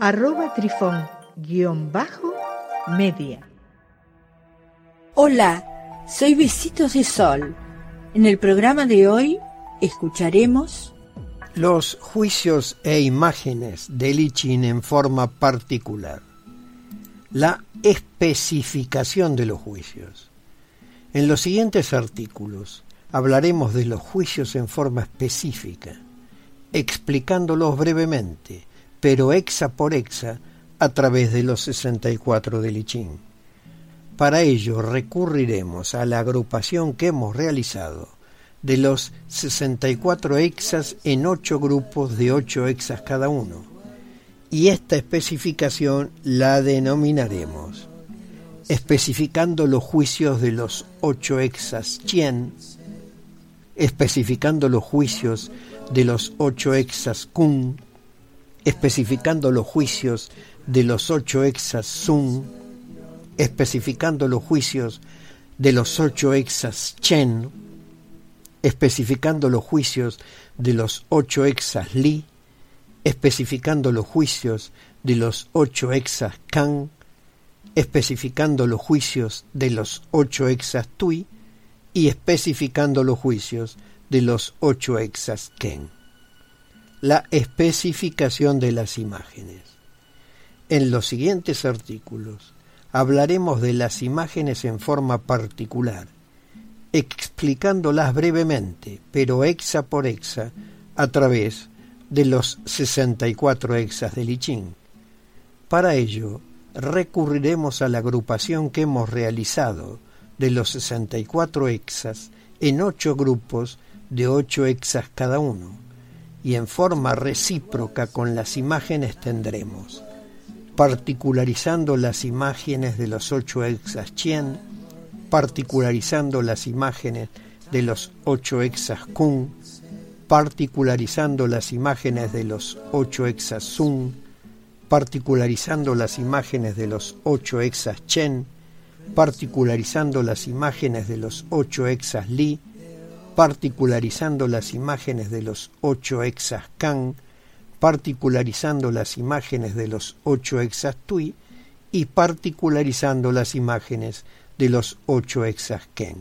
arroba trifón guion bajo media. Hola, soy Besitos de Sol. En el programa de hoy escucharemos los juicios e imágenes de Lichin en forma particular. La especificación de los juicios. En los siguientes artículos hablaremos de los juicios en forma específica, explicándolos brevemente pero hexa por hexa a través de los 64 de Lichín. Para ello recurriremos a la agrupación que hemos realizado de los 64 hexas en ocho grupos de 8 hexas cada uno, y esta especificación la denominaremos especificando los juicios de los ocho hexas Chien, especificando los juicios de los ocho hexas Kun, especificando los juicios de los ocho exas Sun, especificando los juicios de los ocho exas Chen, especificando los juicios de los ocho exas Li, especificando los juicios de los ocho exas Kang, especificando los juicios de los ocho exas Tui y especificando los juicios de los ocho exas Ken la especificación de las imágenes. En los siguientes artículos hablaremos de las imágenes en forma particular, explicándolas brevemente, pero hexa por hexa, a través de los 64 hexas de Lichín. Para ello, recurriremos a la agrupación que hemos realizado de los 64 hexas en ocho grupos de ocho hexas cada uno y en forma recíproca con las imágenes tendremos, particularizando las imágenes de los ocho exas Chien, particularizando las imágenes de los ocho exas Kun, particularizando las imágenes de los ocho exas Sun, particularizando las imágenes de los ocho exas Chen, particularizando las imágenes de los ocho exas Li, particularizando las imágenes de los ocho exas Kan, particularizando las imágenes de los ocho exas Tui y particularizando las imágenes de los ocho exas Ken.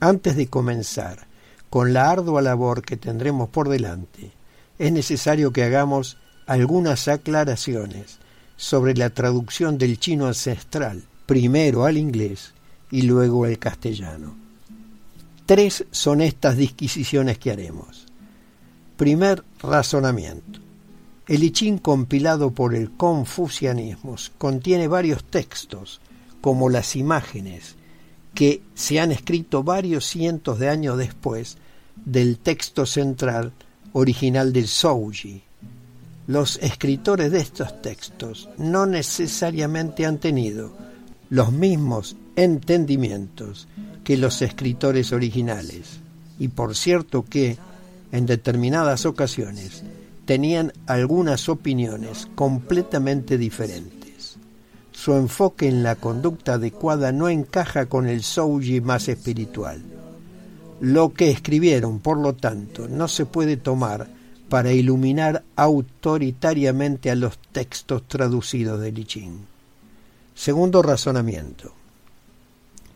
Antes de comenzar con la ardua labor que tendremos por delante, es necesario que hagamos algunas aclaraciones sobre la traducción del chino ancestral, primero al inglés y luego al castellano. Tres son estas disquisiciones que haremos. Primer razonamiento. El I compilado por el confucianismo contiene varios textos, como las imágenes, que se han escrito varios cientos de años después del texto central original del Zhouji. Los escritores de estos textos no necesariamente han tenido los mismos entendimientos que los escritores originales, y por cierto que, en determinadas ocasiones, tenían algunas opiniones completamente diferentes. Su enfoque en la conducta adecuada no encaja con el Souji más espiritual. Lo que escribieron, por lo tanto, no se puede tomar para iluminar autoritariamente a los textos traducidos de Lichín. Segundo razonamiento.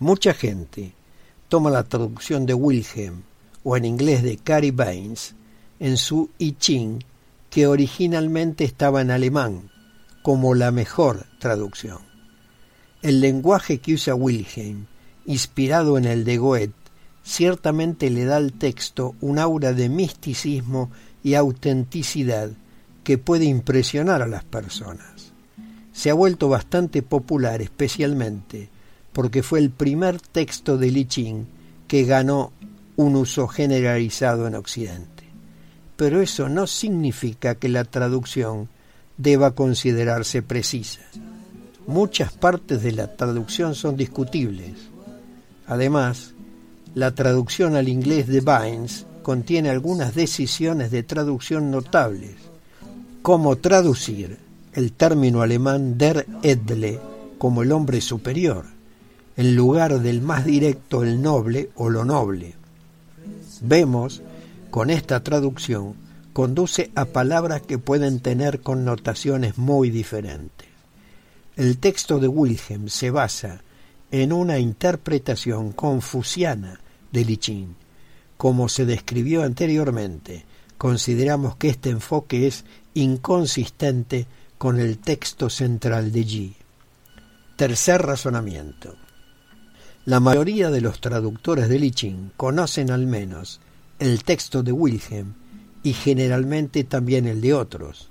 Mucha gente toma la traducción de Wilhelm o en inglés de Cary Baines en su I Ching, que originalmente estaba en alemán, como la mejor traducción. El lenguaje que usa Wilhelm, inspirado en el de Goethe, ciertamente le da al texto un aura de misticismo y autenticidad que puede impresionar a las personas. Se ha vuelto bastante popular especialmente porque fue el primer texto de Li que ganó un uso generalizado en Occidente. Pero eso no significa que la traducción deba considerarse precisa. Muchas partes de la traducción son discutibles. Además, la traducción al inglés de Vines contiene algunas decisiones de traducción notables, como traducir el término alemán der Edle como el hombre superior, en lugar del más directo el noble o lo noble. Vemos, con esta traducción, conduce a palabras que pueden tener connotaciones muy diferentes. El texto de Wilhelm se basa en una interpretación confuciana de Lichín. Como se describió anteriormente, consideramos que este enfoque es inconsistente con el texto central de Yi. Tercer razonamiento. La mayoría de los traductores de Lichín conocen al menos el texto de Wilhelm y generalmente también el de otros.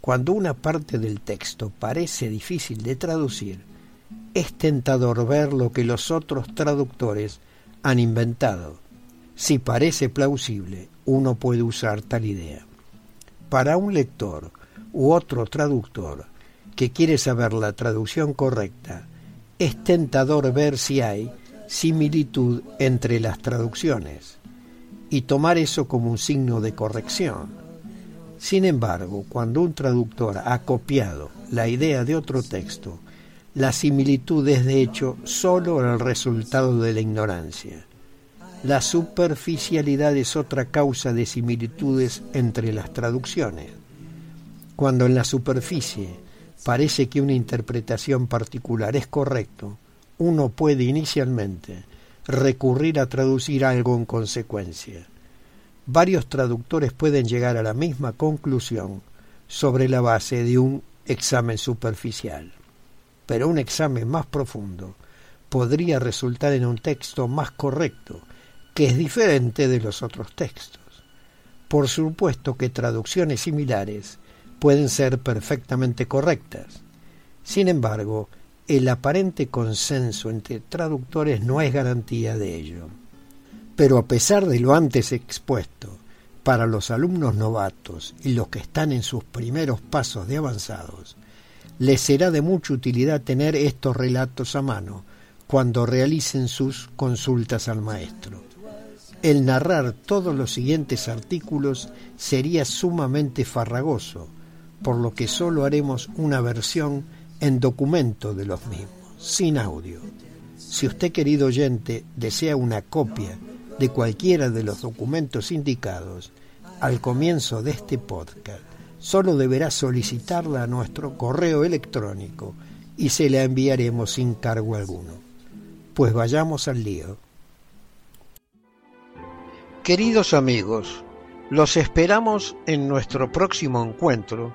Cuando una parte del texto parece difícil de traducir, es tentador ver lo que los otros traductores han inventado. Si parece plausible, uno puede usar tal idea. Para un lector u otro traductor que quiere saber la traducción correcta, es tentador ver si hay similitud entre las traducciones y tomar eso como un signo de corrección. Sin embargo, cuando un traductor ha copiado la idea de otro texto, la similitud es de hecho sólo el resultado de la ignorancia. La superficialidad es otra causa de similitudes entre las traducciones. Cuando en la superficie parece que una interpretación particular es correcto, uno puede inicialmente recurrir a traducir algo en consecuencia. Varios traductores pueden llegar a la misma conclusión sobre la base de un examen superficial, pero un examen más profundo podría resultar en un texto más correcto, que es diferente de los otros textos. Por supuesto que traducciones similares pueden ser perfectamente correctas. Sin embargo, el aparente consenso entre traductores no es garantía de ello. Pero a pesar de lo antes expuesto, para los alumnos novatos y los que están en sus primeros pasos de avanzados, les será de mucha utilidad tener estos relatos a mano cuando realicen sus consultas al maestro. El narrar todos los siguientes artículos sería sumamente farragoso, por lo que solo haremos una versión en documento de los mismos, sin audio. Si usted, querido oyente, desea una copia de cualquiera de los documentos indicados al comienzo de este podcast, solo deberá solicitarla a nuestro correo electrónico y se la enviaremos sin cargo alguno. Pues vayamos al lío. Queridos amigos, los esperamos en nuestro próximo encuentro